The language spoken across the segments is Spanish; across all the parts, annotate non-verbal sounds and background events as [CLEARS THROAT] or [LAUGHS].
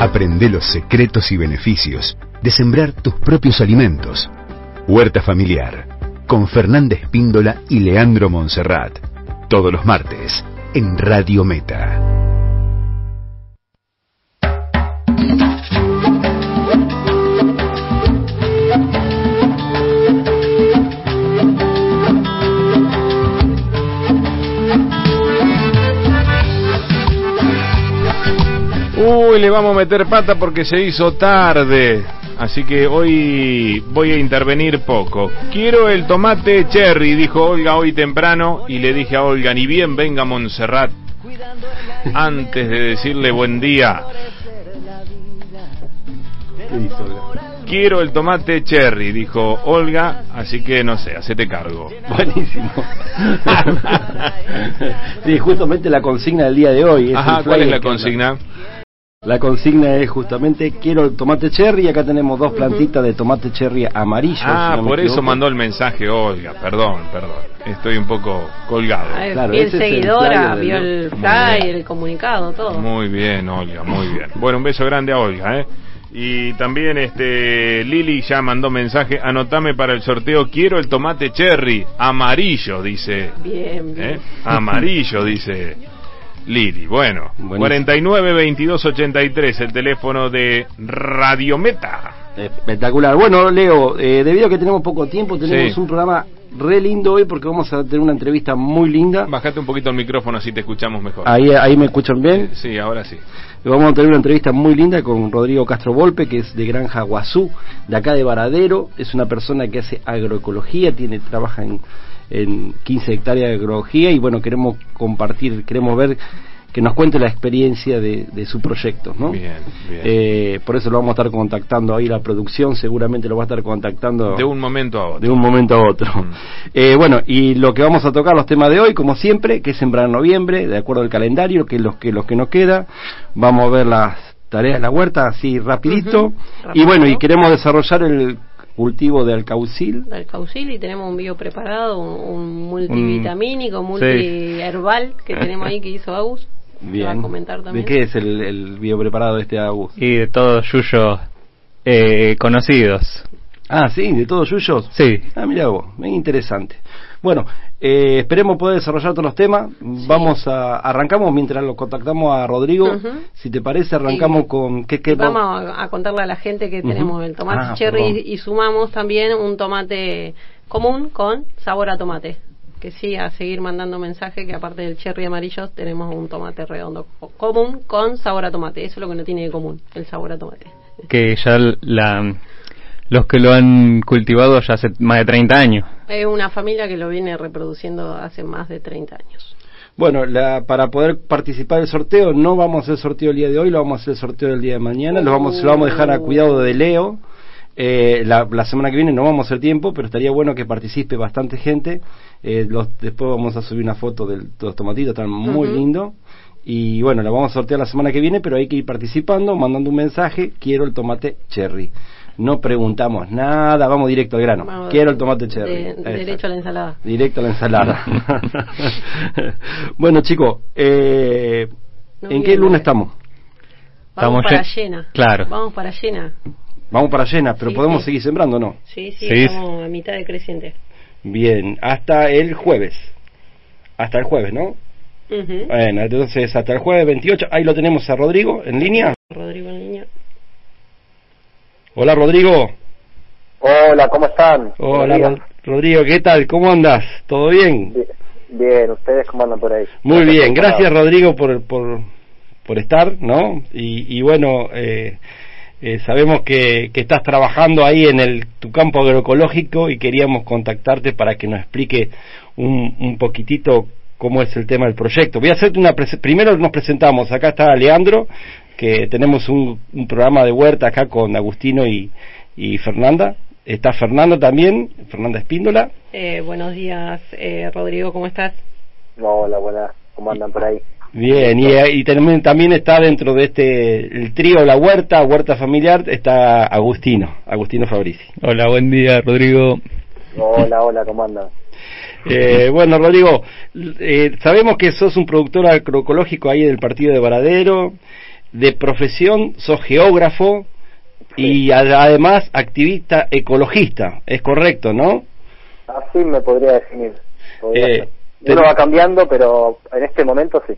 Aprende los secretos y beneficios de sembrar tus propios alimentos. Huerta Familiar, con Fernández Píndola y Leandro Monserrat. Todos los martes, en Radio Meta. Uy, le vamos a meter pata porque se hizo tarde. Así que hoy voy a intervenir poco. Quiero el tomate cherry, dijo Olga hoy temprano. Y le dije a Olga, ni bien venga Montserrat. Antes de decirle buen día. Quiero el tomate cherry, dijo Olga, así que no sé, hacete cargo. Buenísimo. [LAUGHS] sí, justamente la consigna del día de hoy. Ajá, ¿cuál es la consigna? La consigna es justamente quiero el tomate cherry. Acá tenemos dos plantitas de tomate cherry amarillo. Ah, por eso mandó el mensaje Olga. Perdón, perdón. Estoy un poco colgado. claro, bien seguidora, vio el fly, el comunicado, todo. Muy bien, Olga, muy bien. Bueno, un beso grande a Olga, ¿eh? Y también este Lili ya mandó mensaje, anotame para el sorteo, quiero el tomate cherry, amarillo, dice. Bien, bien. ¿Eh? Amarillo, dice. Lili. Bueno, 49 22 83, el teléfono de Radio Meta. Espectacular. Bueno, Leo, eh, debido a que tenemos poco tiempo, tenemos un programa re lindo hoy porque vamos a tener una entrevista muy linda. Bajate un poquito el micrófono así te escuchamos mejor. Ahí, ahí me escuchan bien. Sí, ahora sí. Vamos a tener una entrevista muy linda con Rodrigo Castro Volpe, que es de Granja Guazú, de acá de Varadero. Es una persona que hace agroecología, tiene trabaja en en 15 hectáreas de agroecología y bueno, queremos compartir, queremos ver que nos cuente la experiencia de, su proyecto, ¿no? Bien, bien. Eh, por eso lo vamos a estar contactando ahí la producción, seguramente lo va a estar contactando de un momento a otro. De un momento a otro. Mm. Eh, bueno, y lo que vamos a tocar los temas de hoy, como siempre, que es sembrar en noviembre, de acuerdo al calendario, que es los que los que nos queda. Vamos a ver las tareas de la huerta así rapidito. Y bueno, y queremos desarrollar el cultivo de alcaucil. De alcaucil y tenemos un bio preparado, un, multivitamínico, multiherbal que tenemos ahí que hizo Agus. Bien. comentar también. ¿De qué es el, el bio preparado de este Agus? Y de todos yuyos eh, conocidos. Ah, sí, de todos yuyos. Sí. Ah, mira vos, muy interesante. Bueno, eh, esperemos poder desarrollar todos los temas. Vamos a arrancamos mientras lo contactamos a Rodrigo. Si te parece, arrancamos con qué, qué vamos a, contarle a la gente que tenemos el tomate ah, cherry y, sumamos también un tomate común con sabor a tomate. Que sí, a seguir mandando mensaje que aparte del cherry amarillo tenemos un tomate redondo común con sabor a tomate. Eso es lo que no tiene de común, el sabor a tomate. Que ya la los que lo han cultivado ya hace más de 30 años. Es una familia que lo viene reproduciendo hace más de 30 años. Bueno, la, para poder participar del sorteo, no vamos a hacer el sorteo el día de hoy, lo vamos a hacer el sorteo del día de mañana, lo, vamos, lo vamos a dejar a cuidado de Leo. Eh, la, semana que viene no vamos a hacer tiempo, pero estaría bueno que participe bastante gente. Eh, los, después vamos a subir una foto de los tomatitos, están muy lindos. Y bueno, la vamos a sortear la semana que viene, pero hay que ir participando, mandando un mensaje, quiero el tomate cherry no preguntamos nada, vamos directo al grano. Quiero el tomate cherry. derecho a la ensalada. Directo a la ensalada. [LAUGHS] bueno, chicos, eh, ¿en qué luna estamos? Vamos para llena. Claro. Vamos para llena. Vamos para llena, pero podemos seguir sembrando, ¿no? Sí, sí, estamos a mitad de creciente. Bien, hasta el jueves. Hasta el jueves, ¿no? Bueno, entonces hasta el jueves 28, ahí lo tenemos a Rodrigo en línea. Rodrigo en línea. Hola Rodrigo. Hola, ¿cómo están? Hola Rodrigo, ¿qué tal? ¿Cómo andas? ¿Todo bien? bien? ¿ustedes cómo andan por ahí? Muy bien, gracias Rodrigo por, por, por estar, ¿no? Y, bueno, eh, eh, sabemos que, que, estás trabajando ahí en el, tu campo agroecológico y queríamos contactarte para que nos explique un, un poquitito cómo es el tema del proyecto. Voy a hacerte una... Primero nos presentamos, acá está Leandro, que tenemos un, programa de huerta acá con Agustino y, Fernanda. Está Fernando también, Fernanda Espíndola. Eh, buenos días, eh, Rodrigo, ¿cómo estás? Hola, buenas, ¿cómo andan por ahí? Bien, y, y también, también está dentro de este, el trío La Huerta, Huerta Familiar, está Agustino, Agustino Fabrici. Hola, buen día, Rodrigo. Hola, hola, ¿cómo andan? Eh, bueno, Rodrigo, sabemos que sos un productor agroecológico ahí del partido de Varadero, de profesión sos geógrafo y además activista ecologista, es correcto, ¿no? Así me podría definir. Eh, Uno va cambiando, pero en este momento sí.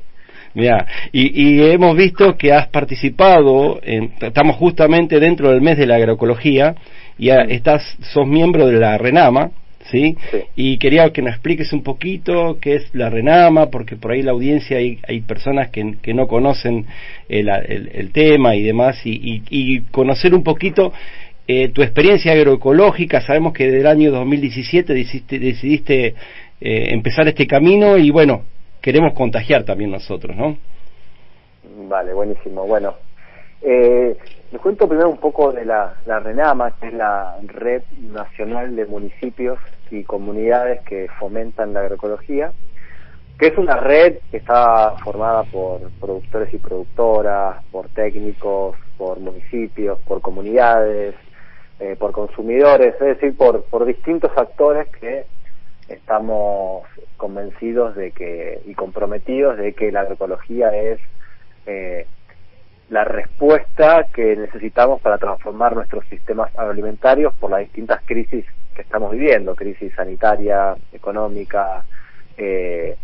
Mira, y, y, hemos visto que has participado, en, estamos justamente dentro del mes de la agroecología, y estás, sos miembro de la RENAMA, ¿sí? Y quería que nos expliques un poquito qué es la RENAMA, porque por ahí la audiencia hay, hay personas que, que no conocen el, el, tema y demás, y, y, conocer un poquito eh, tu experiencia agroecológica. Sabemos que del año 2017 decidiste, decidiste eh, empezar este camino y bueno, queremos contagiar también nosotros, ¿no? Vale, buenísimo. Bueno, eh, les cuento primero un poco de la, la RENAMA, que es la Red Nacional de Municipios y Comunidades que fomentan la agroecología, que es una red que está formada por productores y productoras, por técnicos, por municipios, por comunidades, eh, por consumidores, es decir, por, por distintos actores que estamos convencidos de que y comprometidos de que la agroecología es eh, la respuesta que necesitamos para transformar nuestros sistemas agroalimentarios por las distintas crisis que estamos viviendo, crisis sanitaria, económica, eh,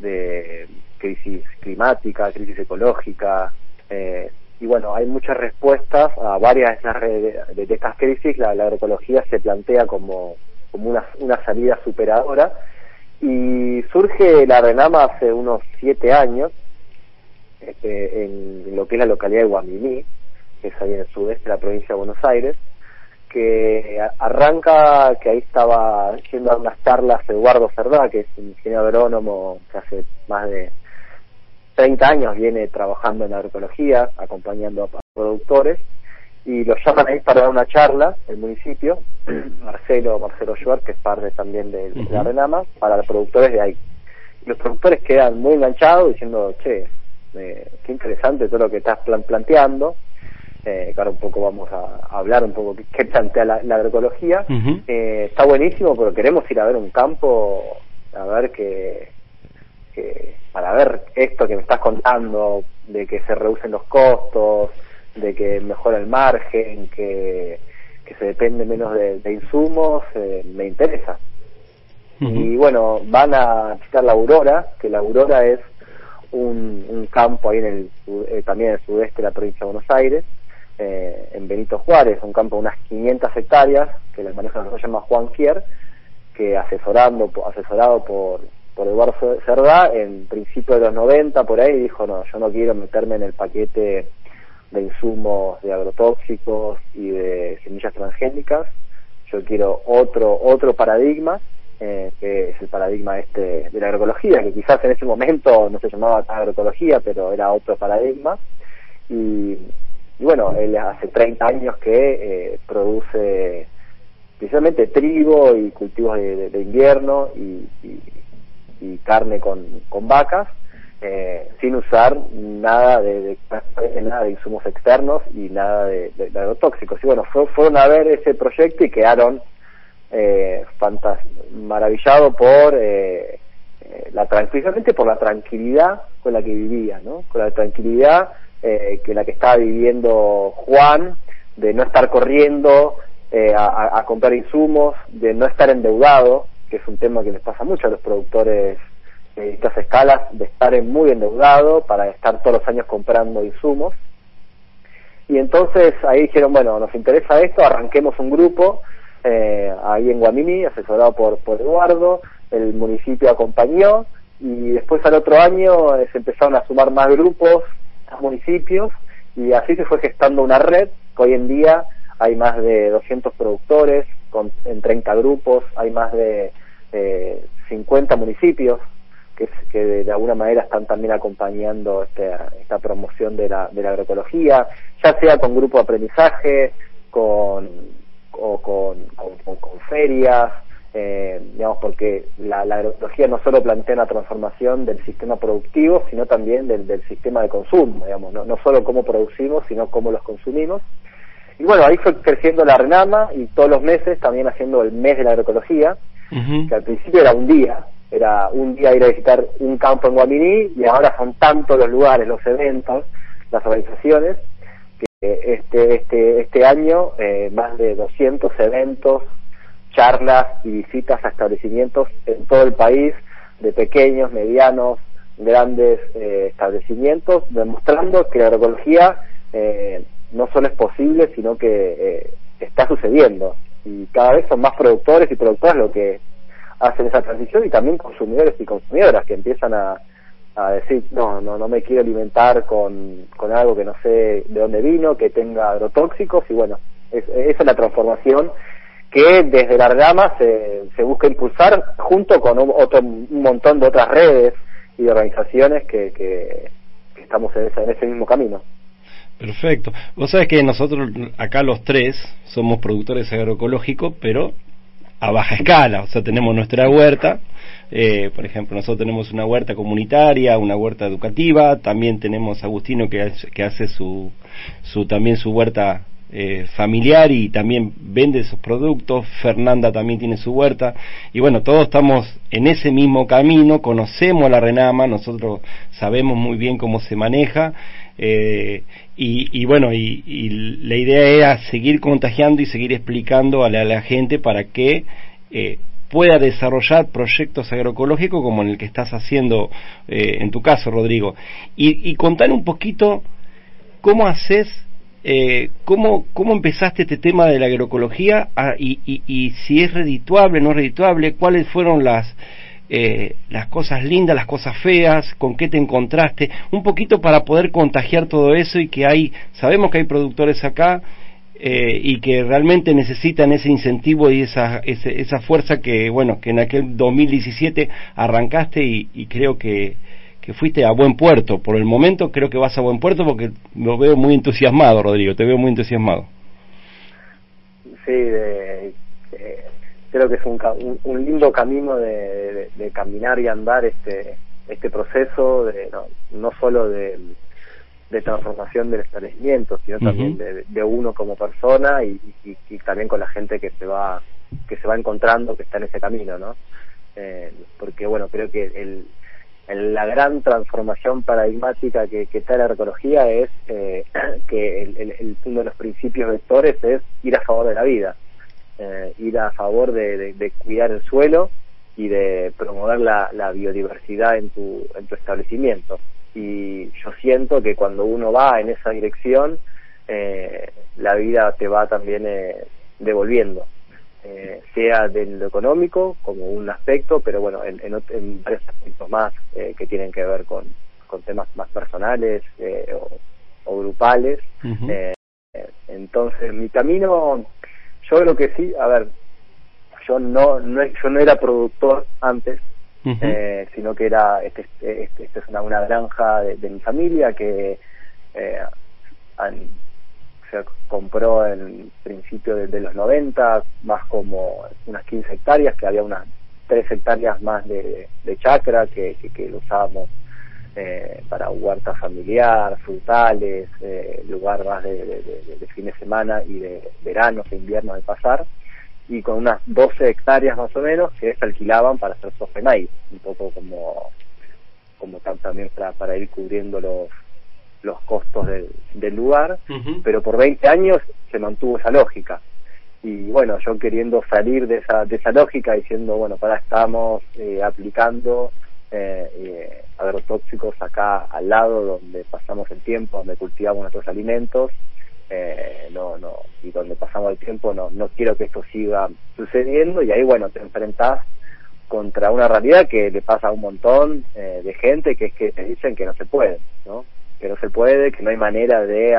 de crisis climática, crisis ecológica, eh, y bueno, hay muchas respuestas a varias de, estas crisis, la, agroecología se plantea como, como una, una salida superadora, y surge la RENAMA hace unos siete años, este, en lo que es la localidad de Guamini, que es ahí en el sudeste de la provincia de Buenos Aires, que arranca, que ahí estaba yendo a unas charlas Eduardo Cerdá, que es un ingeniero agrónomo que hace más de 30 años viene trabajando en agroecología, acompañando a productores, y lo llaman ahí para dar una charla, el municipio, [CLEARS THROAT] Marcelo, Marcelo Schwartz, que es parte también de, la Renama, para los productores de ahí. Y los productores quedan muy enganchados diciendo, che, eh, qué interesante todo lo que estás planteando. Eh, ahora un poco vamos a, hablar un poco qué, plantea la, agroecología. eh, está buenísimo, pero queremos ir a ver un campo, a ver que, que, para ver esto que me estás contando, de que se reducen los costos, de que mejora el margen, que, que se depende menos de, insumos, eh, me interesa. Y bueno, van a visitar la Aurora, que la Aurora es un, un campo ahí en el eh, también en el sudeste de la provincia de Buenos Aires, eh, en Benito Juárez, un campo de unas 500 hectáreas que el manejo se llama Juan Kier, que asesorando asesorado por, por Eduardo Cerdá, en principio de los 90 por ahí dijo, no, yo no quiero meterme en el paquete de insumos de agrotóxicos y de semillas transgénicas, yo quiero otro otro paradigma eh, que es el paradigma este de la agroecología, que quizás en ese momento no se llamaba agroecología, pero era otro paradigma. Y, bueno, él hace 30 años que eh, produce principalmente trigo y cultivos de, invierno y, carne con, con vacas, eh, sin usar nada de, nada de insumos externos y nada de, agrotóxicos. Y bueno, fueron a ver ese proyecto y quedaron eh, maravillado por eh, eh, la precisamente por la tranquilidad con la que vivía, ¿no? Con la tranquilidad eh, que la que estaba viviendo Juan, de no estar corriendo eh, a, a, comprar insumos, de no estar endeudado, que es un tema que les pasa mucho a los productores de estas escalas, de estar muy endeudado para estar todos los años comprando insumos. Y entonces ahí dijeron, bueno, nos interesa esto, arranquemos un grupo eh, ahí en Guamini, asesorado por, Eduardo, el municipio acompañó y después al otro año eh, se empezaron a sumar más grupos, más municipios y así se fue gestando una red hoy en día hay más de 200 productores con, en 30 grupos, hay más de eh, 50 municipios que, que de, alguna manera están también acompañando este, esta promoción de la, de la agroecología, ya sea con grupo de aprendizaje, con, ferias, eh, digamos, porque la, la, agroecología no solo plantea una transformación del sistema productivo, sino también del, del sistema de consumo, digamos, no, no solo cómo producimos, sino cómo los consumimos. Y bueno, ahí fue creciendo la RENAMA y todos los meses también haciendo el mes de la agroecología, que al principio era un día, era un día ir a visitar un campo en Guaminí y ahora son tantos los lugares, los eventos, las organizaciones, que este, este, este año eh, más de 200 eventos, charlas y visitas a establecimientos en todo el país, de pequeños, medianos, grandes eh, establecimientos, demostrando que la agroecología eh, no solo es posible, sino que eh, está sucediendo. Y cada vez son más productores y productoras lo que hacen esa transición y también consumidores y consumidoras que empiezan a, a decir, no, no, no me quiero alimentar con, con algo que no sé de dónde vino, que tenga agrotóxicos y bueno, esa es la transformación que desde la rama se, se busca impulsar junto con un, otro, un montón de otras redes y organizaciones que, que, estamos en ese, en ese mismo camino. Perfecto. Vos sabés que nosotros acá los tres somos productores agroecológicos, pero a baja escala. O sea, tenemos nuestra huerta. Eh, por ejemplo, nosotros tenemos una huerta comunitaria, una huerta educativa. También tenemos Agustino que, que hace su, su, también su huerta eh, familiar y también vende sus productos. Fernanda también tiene su huerta. Y bueno, todos estamos en ese mismo camino, conocemos la Renama, nosotros sabemos muy bien cómo se maneja. Eh, y, bueno, y, la idea era seguir contagiando y seguir explicando a la, gente para que eh, pueda desarrollar proyectos agroecológicos como en el que estás haciendo en tu caso, Rodrigo. Y, contar un poquito cómo haces eh, ¿cómo, ¿cómo empezaste este tema de la agroecología ah, y, y, si es redituable, no redituable? ¿Cuáles fueron las, eh, las cosas lindas, las cosas feas? ¿Con qué te encontraste? Un poquito para poder contagiar todo eso y que hay, sabemos que hay productores acá eh, y que realmente necesitan ese incentivo y esa, esa fuerza que, bueno, que en aquel 2017 arrancaste y, y creo que que fuiste a buen puerto. Por el momento creo que vas a buen puerto porque lo veo muy entusiasmado, Rodrigo, te veo muy entusiasmado. Sí, creo que es un, un, lindo camino de, caminar y andar este este proceso, de, no, no solo de, transformación del establecimiento, sino también de, uno como persona y, y, también con la gente que se va que se va encontrando que está en ese camino, ¿no? Eh, porque bueno, creo que el, la gran transformación paradigmática que, que trae la agroecología es eh, [CLEARS THROAT] que el, uno de los principios vectores es ir a favor de la vida, eh, ir a favor de, cuidar el suelo y de promover la, la, biodiversidad en tu, en tu establecimiento. Y yo siento que cuando uno va en esa dirección, eh, la vida te va también eh, devolviendo. Eh, sea de lo económico como un aspecto, pero bueno, en, en, varios aspectos más eh, que tienen que ver con, con temas más personales eh, o, grupales. entonces, mi camino, yo creo que sí, a ver, yo no, no yo no era productor antes, sino que era, este, este, este, es una, una granja de, de mi familia que han se compró en principio de, los 90, más como unas 15 hectáreas, que había unas 3 hectáreas más de, de chacra que, que, lo usábamos eh, para huerta familiar, frutales, eh, lugar más de, de, fin de semana y de verano e invierno de pasar, y con unas 12 hectáreas más o menos que se alquilaban para hacer soja un poco como, como también para, para ir cubriendo los los costos del, del lugar, pero por 20 años se mantuvo esa lógica. Y bueno, yo queriendo salir de esa, de esa lógica, diciendo, bueno, para estamos eh, aplicando eh, eh, agrotóxicos acá al lado, donde pasamos el tiempo, donde cultivamos nuestros alimentos, eh, no, no, y donde pasamos el tiempo, no, no quiero que esto siga sucediendo, y ahí, bueno, te enfrentás contra una realidad que le pasa a un montón eh, de gente, que es que te dicen que no se puede, ¿no? Que no se puede, que no hay manera de,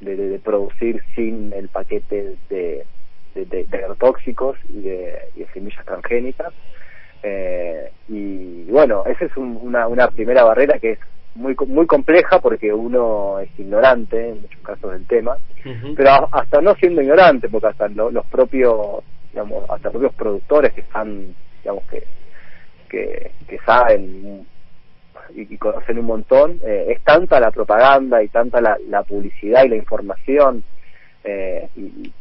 de, producir sin el paquete de, de, agrotóxicos y de, semillas transgénicas. Eh, y bueno, esa es una, una primera barrera que es muy muy compleja porque uno es ignorante en muchos casos del tema, pero hasta no siendo ignorante, porque hasta los propios, digamos, hasta propios productores que están, digamos, que, que, que saben y, conocen un montón, eh, es tanta la propaganda y tanta la, publicidad y la información eh, y,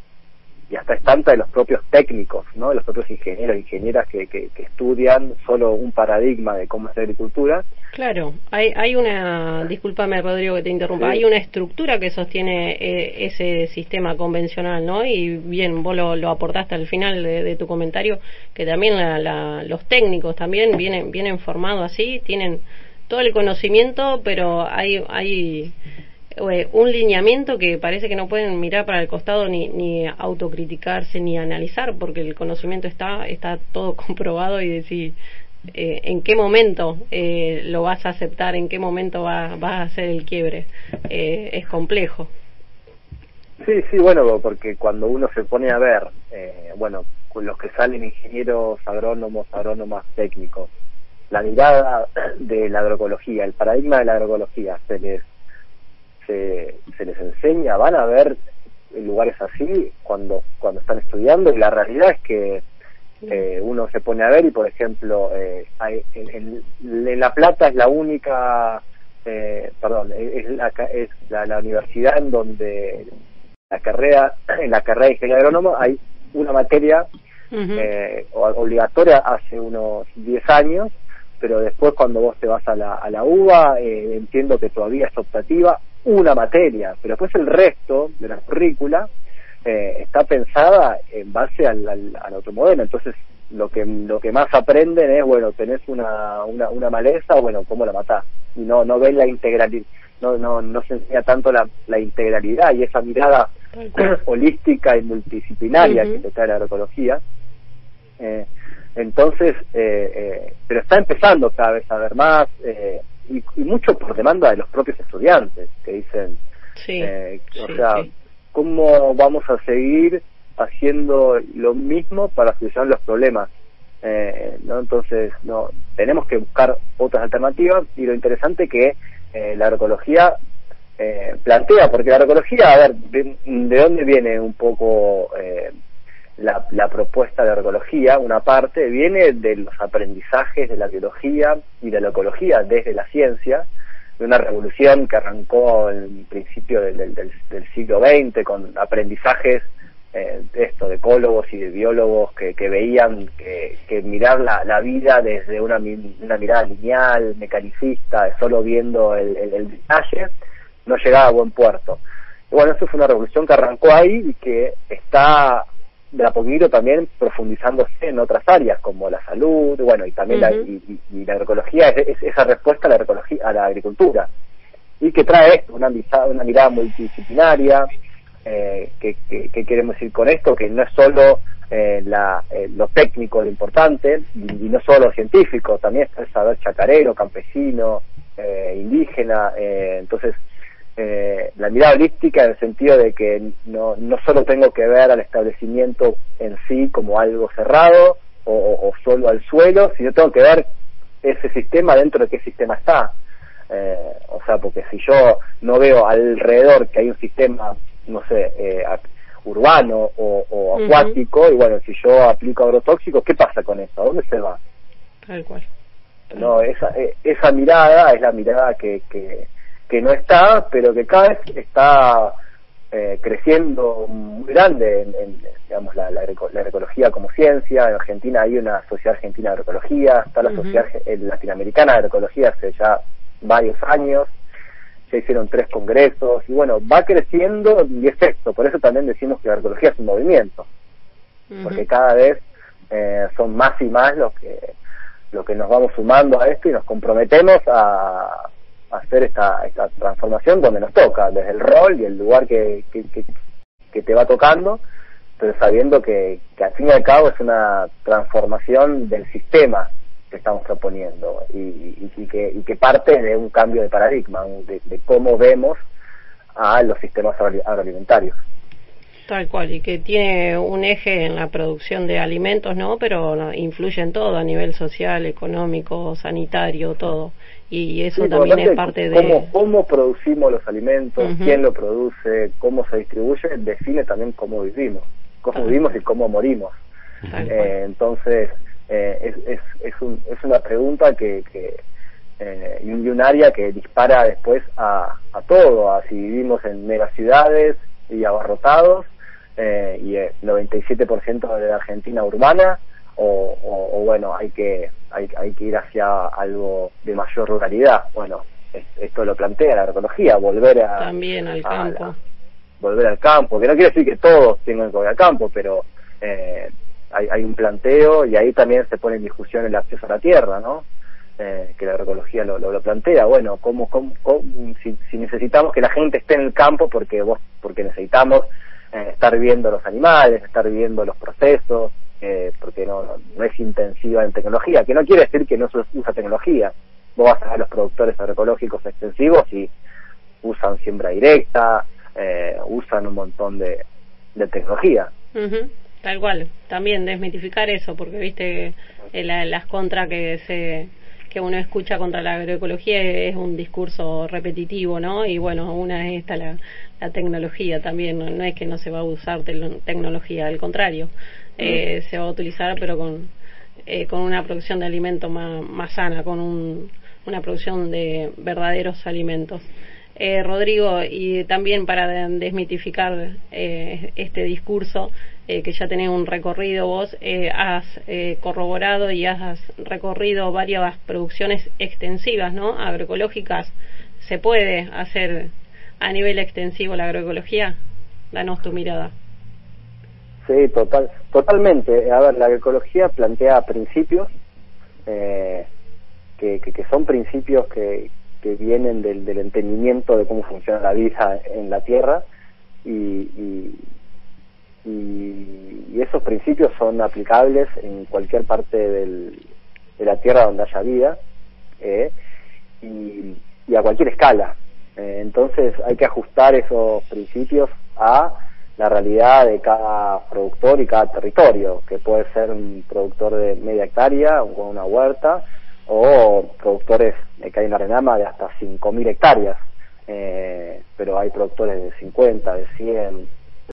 y hasta es tanta de los propios técnicos, ¿no? de los propios ingenieros e ingenieras que, que, estudian solo un paradigma de cómo es la agricultura. Claro, hay, hay una, discúlpame Rodrigo que te interrumpa, hay una estructura que sostiene eh, ese sistema convencional, ¿no? Y bien, vos lo, lo aportaste al final de, tu comentario, que también la, los técnicos también vienen, vienen formados así, tienen todo el conocimiento, pero hay, hay eh, un lineamiento que parece que no pueden mirar para el costado ni, ni autocriticarse ni analizar porque el conocimiento está está todo [LAUGHS] comprobado y decir eh, en qué momento eh, lo vas a aceptar en qué momento va, va a hacer el quiebre. Es complejo. Sí sí bueno porque cuando uno se pone a ver bueno con los que salen ingenieros agrónomos agrónomas técnicos la mirada de la agroecología el paradigma de la agroecología se les se, les enseña, van a ver lugares así cuando, cuando están estudiando y la realidad es que eh, uno se pone a ver y por ejemplo eh, en, La Plata es la única eh, perdón es la es la, universidad en donde la carrera en la carrera de ingeniería agrónomo hay una materia obligatoria hace unos 10 años pero después cuando vos te vas a la, a la UBA entiendo que todavía es optativa una materia, pero después el resto de la currícula eh, está pensada en base al, al, otro modelo. Entonces, lo que lo que más aprenden es, bueno, tenés una, una, una maleza, bueno, ¿cómo la matás? Y no, no ven la integralidad, no, no, no se enseña tanto la, la integralidad y esa mirada [CLEARS THROAT] holística y multidisciplinaria que te trae la agroecología. Eh, entonces, eh, eh, pero está empezando cada vez a ver más, eh, y, mucho por demanda de los propios estudiantes que dicen, eh, o sea, ¿cómo vamos a seguir haciendo lo mismo para solucionar los problemas? Eh, ¿no? Entonces, no tenemos que buscar otras alternativas y lo interesante que eh, la agroecología eh, plantea, porque la agroecología, a ver, de, de dónde viene un poco eh, la, propuesta de ecología, una parte, viene de los aprendizajes de la biología y de la ecología desde la ciencia, de una revolución que arrancó en principio del, siglo XX con aprendizajes eh, esto de ecólogos y de biólogos que, veían que, que mirar la, vida desde una, una mirada lineal, mecanicista, solo viendo el, el, el detalle, no llegaba a buen puerto. Bueno, eso fue una revolución que arrancó ahí y que está de a poquito también profundizándose en otras áreas como la salud, bueno, y también la, y, la agroecología es, esa respuesta a la, agroecología, a la agricultura y que trae una, una mirada multidisciplinaria, eh, que, que, queremos decir con esto, que no es solo eh, la, eh, lo técnico lo importante y, no solo lo científico, también está el saber chacarero, campesino, eh, indígena, entonces eh, la mirada holística en el sentido de que no, no solo tengo que ver al establecimiento en sí como algo cerrado o, solo al suelo, sino tengo que ver ese sistema dentro de qué sistema está. Eh, o sea, porque si yo no veo alrededor que hay un sistema, no sé, eh, urbano o, acuático, y bueno, si yo aplico agrotóxicos, ¿qué pasa con eso? ¿A dónde se va? Tal cual. No, esa, eh, esa mirada es la mirada que, que, que no está, pero que cada vez está eh, creciendo muy grande en, digamos la, la, agroecología como ciencia. En Argentina hay una sociedad argentina de agroecología, está la sociedad latinoamericana de agroecología hace ya varios años, se hicieron tres congresos y bueno, va creciendo y es esto, por eso también decimos que la agroecología es un movimiento, porque cada vez eh, son más y más los que lo que nos vamos sumando a esto y nos comprometemos a, hacer esta, esta transformación donde nos toca, desde el rol y el lugar que, que, que, te va tocando, pero sabiendo que, al fin y al cabo es una transformación del sistema que estamos proponiendo y, y, que, y que parte de un cambio de paradigma, de, de cómo vemos a los sistemas agroalimentarios. Tal cual, y que tiene un eje en la producción de alimentos, ¿no? Pero influye en todo, a nivel social, económico, sanitario, todo. Y eso también es parte de... Cómo, producimos los alimentos, quién lo produce, cómo se distribuye, define también cómo vivimos, cómo vivimos y cómo morimos. Eh, entonces, eh, es, es, es, un, es una pregunta que... que eh, y un área que dispara después a, a todo, a si vivimos en megaciudades y abarrotados, eh, y el 97% de la Argentina urbana o, bueno, hay que, hay, hay que ir hacia algo de mayor ruralidad. Bueno, esto lo plantea la agroecología, volver a... También al campo. volver al campo, que no quiere decir que todos tengan que volver al campo, pero eh, hay, hay un planteo y ahí también se pone en discusión el acceso a la tierra, ¿no? Eh, que la agroecología lo, lo, plantea, bueno, ¿cómo, cómo, si, si, necesitamos que la gente esté en el campo porque vos porque necesitamos eh, estar viendo los animales, estar viendo los procesos, eh, porque no, no, es intensiva en tecnología, que no quiere decir que no se usa tecnología. Vos vas a los productores agroecológicos extensivos y usan siembra directa, eh, usan un montón de, de tecnología. Tal cual, también desmitificar eso, porque viste eh, las contras que se que uno escucha contra la agroecología es un discurso repetitivo, ¿no? Y bueno, una es esta la, la tecnología también, no, es que no se va a usar tecnología, al contrario, eh, se va a utilizar pero con, eh, con una producción de alimentos más, más sana, con un, una producción de verdaderos alimentos. Eh, Rodrigo, y también para desmitificar eh, este discurso, eh, que ya tenés un recorrido, vos eh, has corroborado y has recorrido varias producciones extensivas, ¿no? Agroecológicas. ¿Se puede hacer a nivel extensivo la agroecología? Danos tu mirada. Sí, total, totalmente. A ver, la agroecología plantea principios que, que, son principios que, que vienen del, entendimiento de cómo funciona la vida en la Tierra y, y, esos principios son aplicables en cualquier parte del, de la Tierra donde haya vida eh, y, a cualquier escala. Eh, entonces hay que ajustar esos principios a la realidad de cada productor y cada territorio, que puede ser un productor de media hectárea con una huerta, o productores que hay en la Renama de hasta 5.000 hectáreas, eh, pero hay productores de 50, de 100, de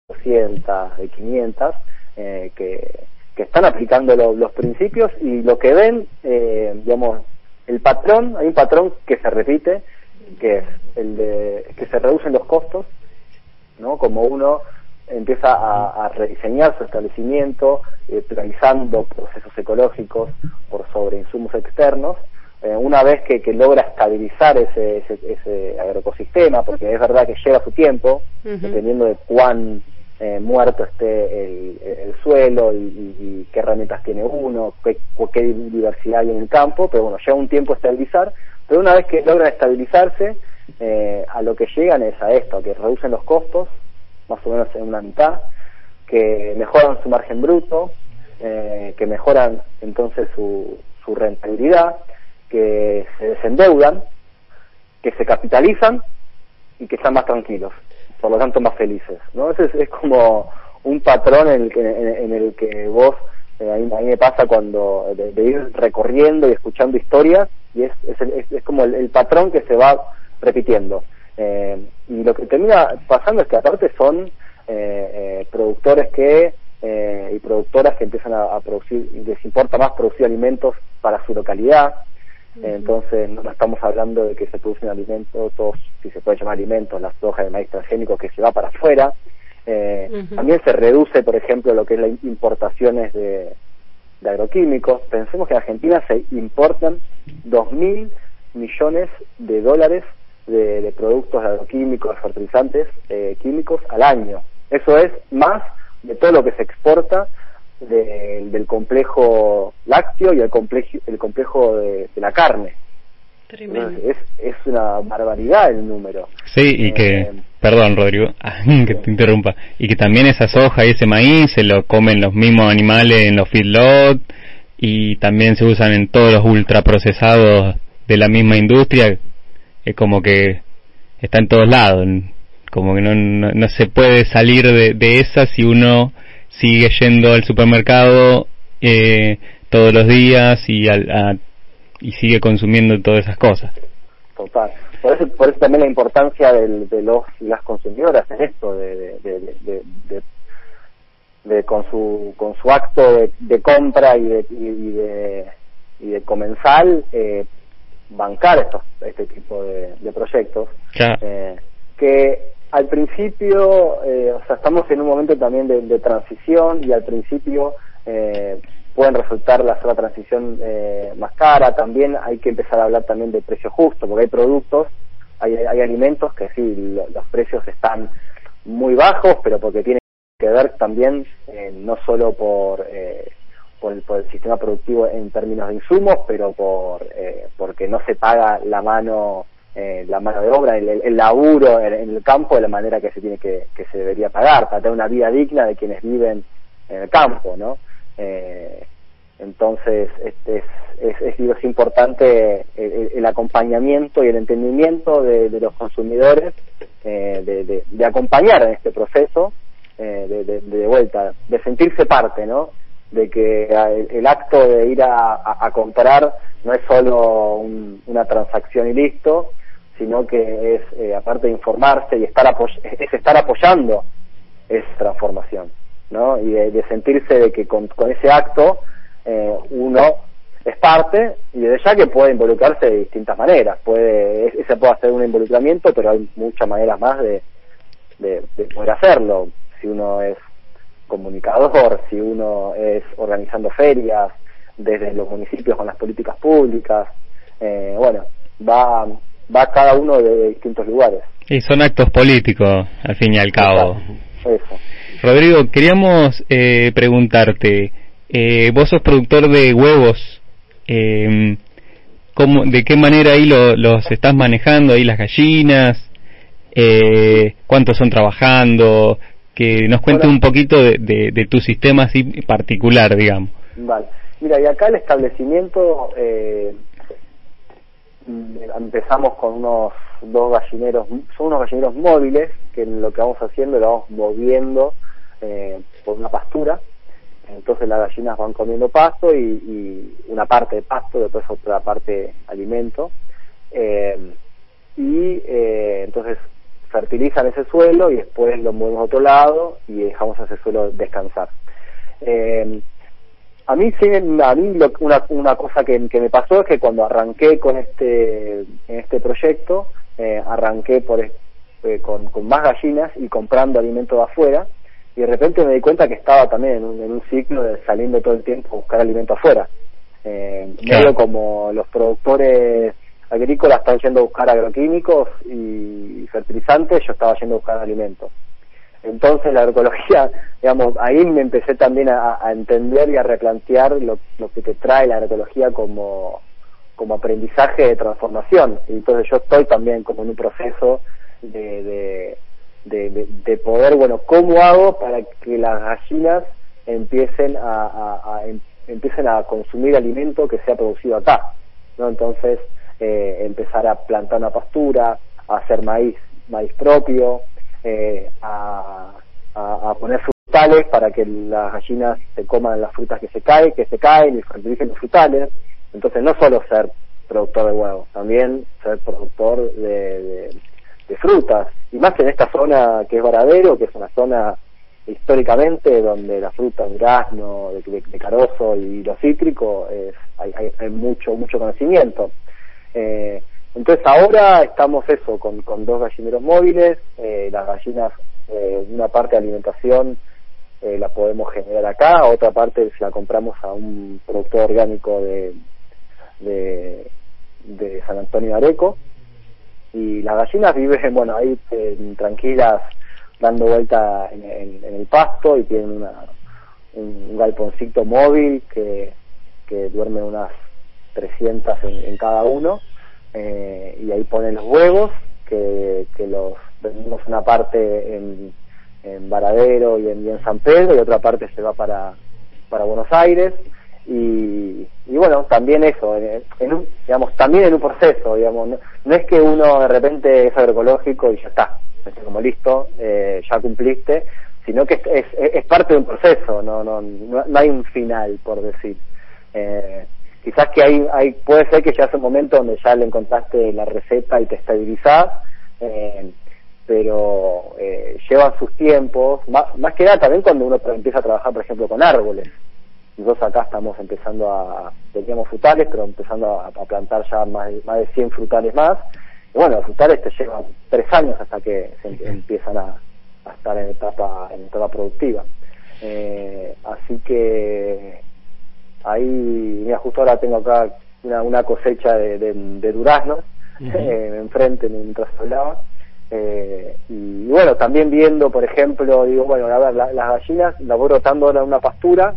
200, de 500, eh, que, que están aplicando los principios y lo que ven, eh, digamos, el patrón, hay un patrón que se repite, que es el de que se reducen los costos, ¿no? Como uno empieza a, rediseñar su establecimiento, eh, priorizando procesos ecológicos por sobre insumos externos, eh, una vez que, logra estabilizar ese, ese, agroecosistema, porque es verdad que lleva su tiempo, dependiendo de cuán eh, muerto esté el, suelo y, qué herramientas tiene uno, qué, qué diversidad hay en el campo, pero bueno, lleva un tiempo estabilizar, pero una vez que logran estabilizarse, a lo que llegan es a esto, a que reducen los costos, más o menos en una mitad, que mejoran su margen bruto, eh, que mejoran entonces su, su rentabilidad, que se desendeudan, que se capitalizan y que están más tranquilos, por lo tanto más felices. ¿no? Ese es, como un patrón en el que, en, el que vos, eh, a, mí, me pasa cuando de, ir recorriendo y escuchando historias, y es, es, es como el, patrón que se va repitiendo. Eh, y lo que termina pasando es que aparte son eh, eh, productores que y productoras que empiezan a, producir y les importa más producir alimentos para su localidad. Entonces no estamos hablando de que se producen alimentos, todos, si se puede llamar alimentos, las hojas de maíz transgénico que se va para afuera. También se reduce, por ejemplo, lo que es las importaciones de, de agroquímicos. Pensemos que en Argentina se importan 2.000 millones de dólares de, productos agroquímicos, fertilizantes eh, químicos al año. Eso es más de todo lo que se exporta del complejo lácteo y el complejo, el complejo de, la carne. Es, es una barbaridad el número. Sí, y que, eh, perdón Rodrigo, [LAUGHS] que te interrumpa, y que también esa soja y ese maíz se lo comen los mismos animales en los feedlots y también se usan en todos los ultraprocesados de la misma industria es como que está en todos lados, como que no, no, se puede salir de, de, esa si uno sigue yendo al supermercado eh, todos los días y, al, y sigue consumiendo todas esas cosas. Total. Por eso, por eso también la importancia de los las consumidoras en esto, de, de, de, con su con su acto de, compra y de, y de, y de comensal eh, bancar estos, este tipo de, proyectos, eh, que al principio, eh, o sea, estamos en un momento también de, transición y al principio eh, pueden resultar la sola transición eh, más cara. También hay que empezar a hablar también de precio justo, porque hay productos, hay, hay alimentos que sí, los precios están muy bajos, pero porque tienen que ver también no solo por, por el, por, el, sistema productivo en términos de insumos, pero por porque no se paga la mano eh, la mano de obra, el, laburo en, el campo de la manera que se tiene que, que se debería pagar, para tener una vida digna de quienes viven en el campo, ¿no? Eh, entonces, este es, es, es, es importante el, acompañamiento y el entendimiento de, los consumidores, eh, de, de, acompañar en este proceso eh, de, de, vuelta, de sentirse parte, ¿no? De que el, acto de ir a, comprar no es solo una transacción y listo, sino que es, eh, aparte de informarse y estar es estar apoyando esa transformación, ¿no? Y de, sentirse de que con, ese acto eh, uno es parte y desde ya que puede involucrarse de distintas maneras. Puede, ese puede hacer un involucramiento, pero hay muchas maneras más de, de, poder hacerlo. Si uno es comunicador, si uno es organizando ferias desde los municipios con las políticas públicas, eh, bueno, va va cada uno de distintos lugares. Y son actos políticos, al fin y al cabo. Eso. Rodrigo, queríamos eh, preguntarte, eh, vos sos productor de huevos, eh, ¿cómo, ¿de qué manera ahí los estás manejando, ahí las gallinas? Eh, ¿Cuántos son trabajando? Que nos cuente un poquito de, de, de, tu sistema así particular, digamos. Vale. Mira, y acá el establecimiento eh, empezamos con unos dos gallineros, son unos gallineros móviles que lo que vamos haciendo lo vamos moviendo eh, por una pastura. Entonces las gallinas van comiendo pasto y, una parte de pasto, después otra parte alimento. Eh, y eh, entonces fertilizan ese suelo y después lo movemos a otro lado y dejamos ese suelo descansar. Eh, a mí sí, a mí una, una cosa que, me pasó es que cuando arranqué con este, en este proyecto, eh, arranqué por, eh, con, con, más gallinas y comprando alimento de afuera, y de repente me di cuenta que estaba también en un, en un ciclo de saliendo todo el tiempo a buscar alimento afuera. Eh, Medio como los productores agrícolas están yendo a buscar agroquímicos y fertilizantes, yo estaba yendo a buscar alimentos. Entonces la agroecología, [LAUGHS] digamos, ahí me empecé también a, entender y a replantear lo, que te trae la agroecología como, como aprendizaje de transformación. Y entonces yo estoy también como en un proceso de, de, de, poder, bueno, ¿cómo hago para que las gallinas empiecen a, em, empiecen a consumir alimento que sea producido acá? ¿no? Entonces, eh, empezar a plantar una pastura, a hacer maíz, maíz propio, eh, a, poner frutales para que las gallinas se coman las frutas que se caen, que se caen y fertilicen los frutales. Entonces no solo ser productor de huevos, también ser productor de, de, frutas. Y más en esta zona que es Varadero, que es una zona históricamente donde la fruta, durazno, de, de, carozo y lo cítrico, es, hay, hay mucho, mucho conocimiento. Eh, entonces ahora estamos eso, con, con dos gallineros móviles, eh, las gallinas, eh, una parte de alimentación eh, la podemos generar acá, otra parte se la compramos a un productor orgánico de, de, San Antonio de Areco, y las gallinas viven, [LAUGHS] bueno, ahí tranquilas, dando vuelta en, el pasto y tienen una, un, galponcito móvil que, que duerme unas 300 en cada uno eh, y ahí ponen los huevos que, los vendimos una parte en, en Varadero y en, San Pedro y otra parte se va para, para Buenos Aires y, y bueno también eso en, un, digamos también en un proceso digamos no, es que uno de repente es agroecológico y ya está como listo eh, ya cumpliste sino que es, es, es, parte de un proceso no, no no hay un final por decir. Eh, quizás que hay, hay puede ser que ya es un momento donde ya le encontraste la receta y te estabilizás eh, pero eh, llevan sus tiempos más, más que nada también cuando uno empieza a trabajar por ejemplo con árboles. Nosotros acá estamos empezando a teníamos frutales pero empezando a, plantar ya más de, más de 100 frutales más. Bueno, los frutales te llevan tres años hasta que se em, empiezan a, estar en etapa, en etapa productiva. Eh, así que ahí, mira, justo ahora tengo acá una, una cosecha de, de, duraznos [LAUGHS] eh, enfrente mientras hablaba. Eh, y, bueno, también viendo, por ejemplo, digo, bueno, a ver, las gallinas las voy rotando en una pastura,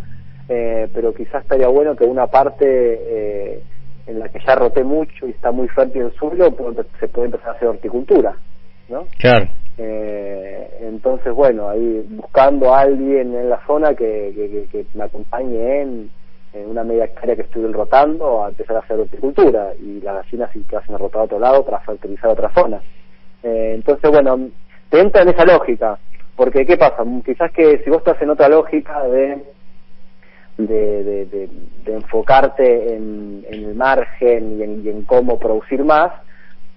eh, pero quizás estaría bueno que una parte eh, en la que ya roté mucho y está muy fértil el suelo, se puede empezar a hacer horticultura, ¿no? Claro. entonces, bueno, ahí buscando a alguien en la zona que, que, me acompañe en, una media hectárea que estuve rotando a empezar a hacer horticultura y las gallinas sí que hacen rotar a otro lado para fertilizar otra zona. Eh, entonces, bueno, te entra en esa lógica, porque ¿qué pasa? Quizás que si vos estás en otra lógica de de, enfocarte en, el margen y en, cómo producir más,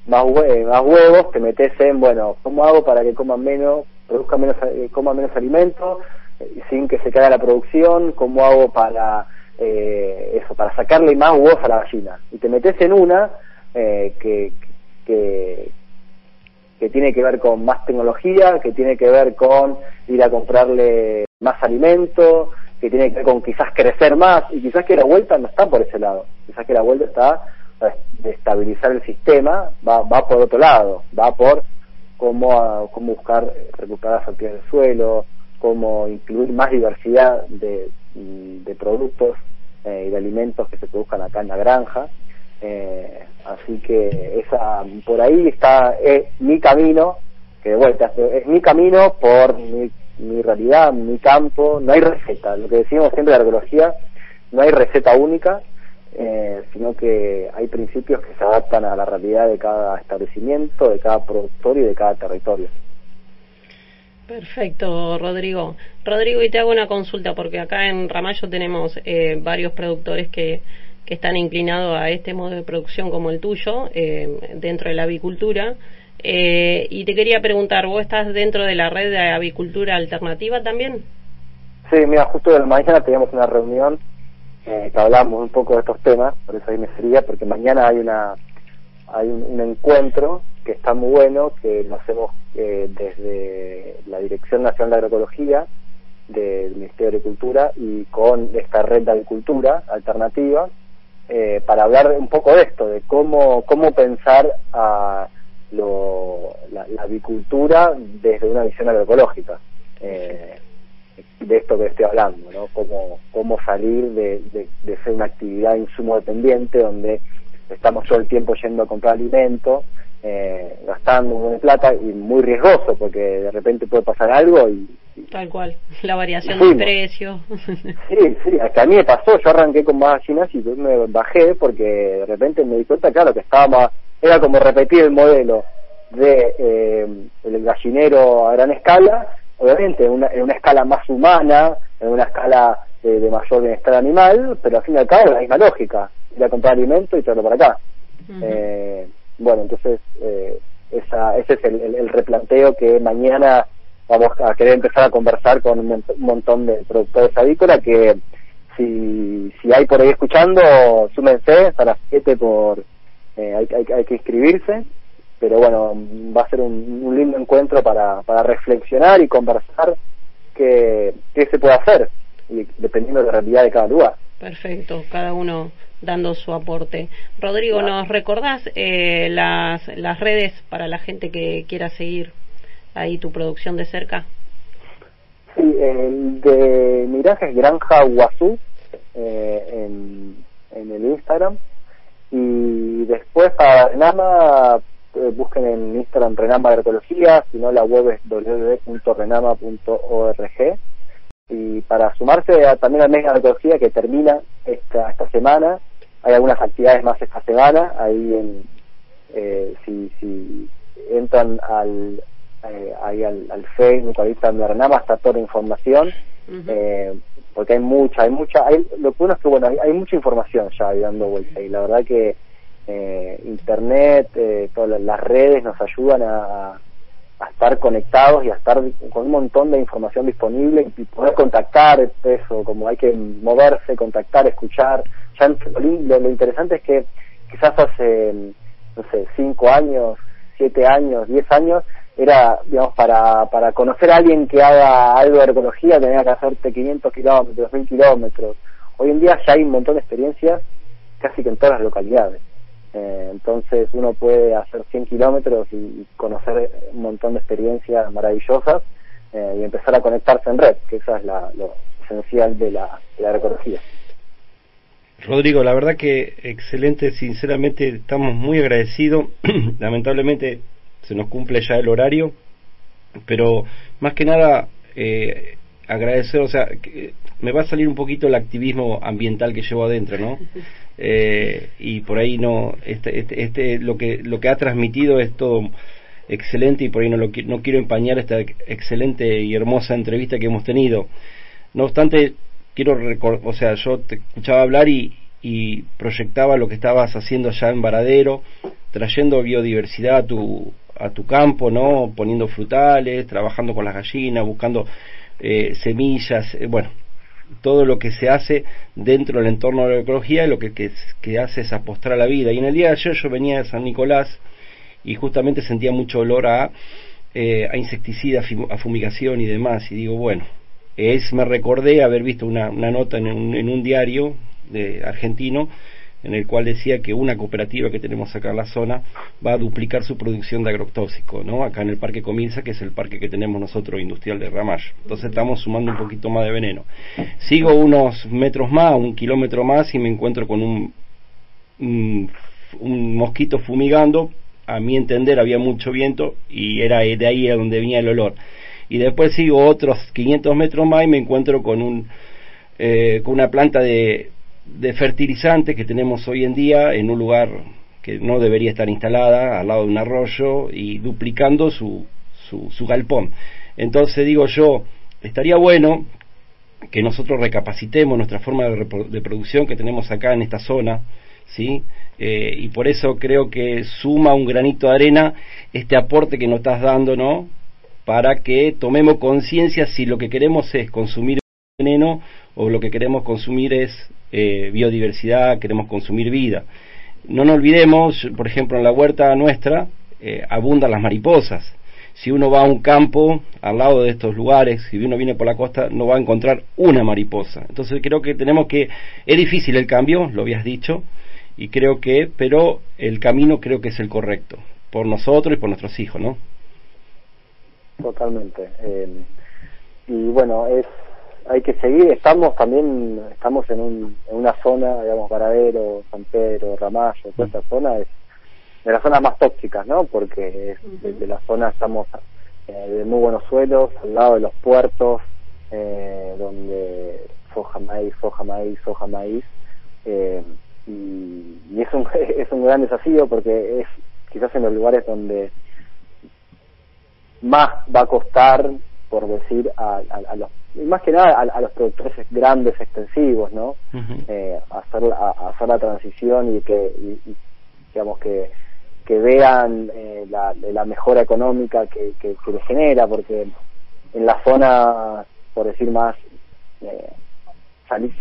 más, más huevos, te metes en, bueno, ¿cómo hago para que coman menos, produzca menos, eh, coma menos alimento eh, sin que se caiga la producción? ¿Cómo hago para eso, para sacarle más huevos a la gallina? Y te metes en una que, que, que tiene que ver con más tecnología, que tiene que ver con ir a comprarle más alimento, que tiene que ver con quizás crecer más, y quizás que la vuelta no está por ese lado, quizás que la vuelta está de estabilizar el sistema, va, va por otro lado, va por cómo, cómo buscar recuperar la fertilidad del suelo, cómo incluir más diversidad de, de productos eh, y de alimentos que se produzcan acá en la granja, eh, así que esa por ahí está es mi camino, que de vuelta es mi camino por mi, mi realidad, mi campo, no hay receta, lo que decimos siempre de arqueología, no hay receta única, eh, sino que hay principios que se adaptan a la realidad de cada establecimiento, de cada productor y de cada territorio. Perfecto, Rodrigo. Rodrigo, y te hago una consulta, porque acá en Ramallo tenemos eh, varios productores que están inclinados a este modo de producción como el tuyo eh, dentro de la avicultura. Eh, y te quería preguntar, ¿vos estás dentro de la red de avicultura alternativa también? Sí, mira, justo de la mañana teníamos una reunión eh, que hablamos un poco de estos temas, por eso ahí me sería, porque mañana hay una hay un, encuentro que está muy bueno, que lo hacemos desde la Dirección Nacional de Agroecología del Ministerio de Agricultura y con esta red de avicultura alternativa eh, para hablar un poco de esto, de cómo, cómo pensar a lo, la, avicultura desde una visión agroecológica. Eh, de esto que estoy hablando, ¿no? Cómo, cómo salir de, de, ser una actividad insumo dependiente donde estamos todo el tiempo yendo a comprar alimento, eh, gastando un plata y muy riesgoso porque de repente puede pasar algo y, Tal cual, la variación de precio. Sí, sí, hasta a mí me pasó, yo arranqué con más gallinas y me bajé porque de repente me di cuenta, claro, que estábamos, era como repetir el modelo de eh, el gallinero a gran escala, obviamente en una, en una escala más humana, en una escala de, mayor bienestar animal, pero al fin y al cabo la misma lógica, ir a comprar alimento y traerlo para acá. eh, bueno, entonces eh, esa, ese es el, el replanteo que mañana vamos a querer empezar a conversar con un montón de productores avícolas que si, si hay por ahí escuchando, súmense hasta las 7 por, eh, hay, hay, hay, que inscribirse, pero bueno, va a ser un, lindo encuentro para, para reflexionar y conversar qué, qué se puede hacer, dependiendo de la realidad de cada lugar. Perfecto, cada uno dando su aporte. Rodrigo, ¿nos recordás eh, las, las redes para la gente que quiera seguir ahí tu producción de cerca? Sí, el de Miraje es Granja Guazú eh, en, en el Instagram. Y después para Renama, eh, busquen en Instagram Renama Agroecología, si no la web es www.renama.org. Y para sumarse también al mes de agroecología que termina esta, esta semana, hay algunas actividades más esta semana, ahí en, eh, si, si entran al eh, ahí al, al Facebook, al Instagram de está toda la información, eh, porque hay mucha, hay mucha, hay, lo bueno es que bueno, hay, mucha información ya dando vuelta. Y la verdad que eh, Internet, eh, todas las redes nos ayudan a, a estar conectados y a estar con un montón de información disponible y poder contactar eso, como hay que moverse, contactar, escuchar. Ya lo, lo interesante es que quizás hace, no sé, cinco años 7 años, 10 años, era, digamos, para, para conocer a alguien que haga algo de ecología tenía que hacerte 500 kilómetros, 1000 kilómetros. Hoy en día ya hay un montón de experiencias casi que en todas las localidades. Eh, entonces uno puede hacer 100 kilómetros y, conocer un montón de experiencias maravillosas eh, y empezar a conectarse en red, que eso es la, lo esencial de la, de. Rodrigo, la verdad que excelente, sinceramente estamos muy agradecidos. [CLEARS THROAT] Lamentablemente se nos cumple ya el horario, pero más que nada eh, agradecer, o sea, que me va a salir un poquito el activismo ambiental que llevo adentro, ¿no? [LAUGHS] Eh, y por ahí no, este, este, este, lo que lo que ha transmitido es todo excelente y por ahí no lo no quiero empañar esta excelente y hermosa entrevista que hemos tenido. No obstante, quiero recordar, o sea, yo te escuchaba hablar y, y proyectaba lo que estabas haciendo allá en Varadero, trayendo biodiversidad a tu, a tu campo, ¿no? Poniendo frutales, trabajando con las gallinas, buscando eh, semillas, eh, bueno, todo lo que se hace dentro del entorno de la ecología lo que, que, hace es apostar a la vida. Y en el día de ayer yo venía de San Nicolás y justamente sentía mucho olor a, eh, a insecticida, a fumigación y demás. Y digo, bueno, es, me recordé haber visto una, nota en un, en un diario de argentino en el cual decía que una cooperativa que tenemos acá en la zona va a duplicar su producción de agrotóxico, ¿no? Acá en el Parque Comilsa, que es el parque que tenemos nosotros industrial de Ramallo. Entonces estamos sumando un poquito más de veneno. Sigo unos metros más, un kilómetro más y me encuentro con un, un, un mosquito fumigando. A mi entender había mucho viento y era de ahí a donde venía el olor y después sigo otros 500 metros más y me encuentro con un eh, con una planta de, de fertilizante que tenemos hoy en día en un lugar que no debería estar instalada al lado de un arroyo y duplicando su, su, galpón entonces digo yo estaría bueno que nosotros recapacitemos nuestra forma de, de producción que tenemos acá en esta zona ¿sí? Eh, y por eso creo que suma un granito de arena este aporte que nos estás dando, ¿no? para que tomemos conciencia si lo que queremos es consumir veneno o lo que queremos consumir es eh, biodiversidad, queremos consumir vida. No nos olvidemos, por ejemplo, en la huerta nuestra eh, abundan las mariposas. Si uno va a un campo al lado de estos lugares, si uno viene por la costa, no va a encontrar una mariposa. Entonces creo que tenemos que, es difícil el cambio, lo habías dicho, y creo que, pero el camino creo que es el correcto, por nosotros y por nuestros hijos, ¿no? Totalmente. Eh, y bueno, es hay que seguir. Estamos también estamos en, un, en una zona, digamos, Varadero, San Pedro, Ramallo, toda esta zona es de las zonas más tóxicas, ¿no? Porque de, la zona estamos eh, de muy buenos suelos, al lado de los puertos, eh, donde soja maíz, soja maíz, soja maíz. Eh, y, y es un [LAUGHS] es un gran desafío porque es quizás en los lugares donde más va a costar, por decir, a, a, los, más que nada a, los productores grandes, extensivos, ¿no? eh, hacer, hacer la transición y que, digamos, que, que vean eh, la, la mejora económica que, que, que les genera, porque en la zona, por decir más, eh,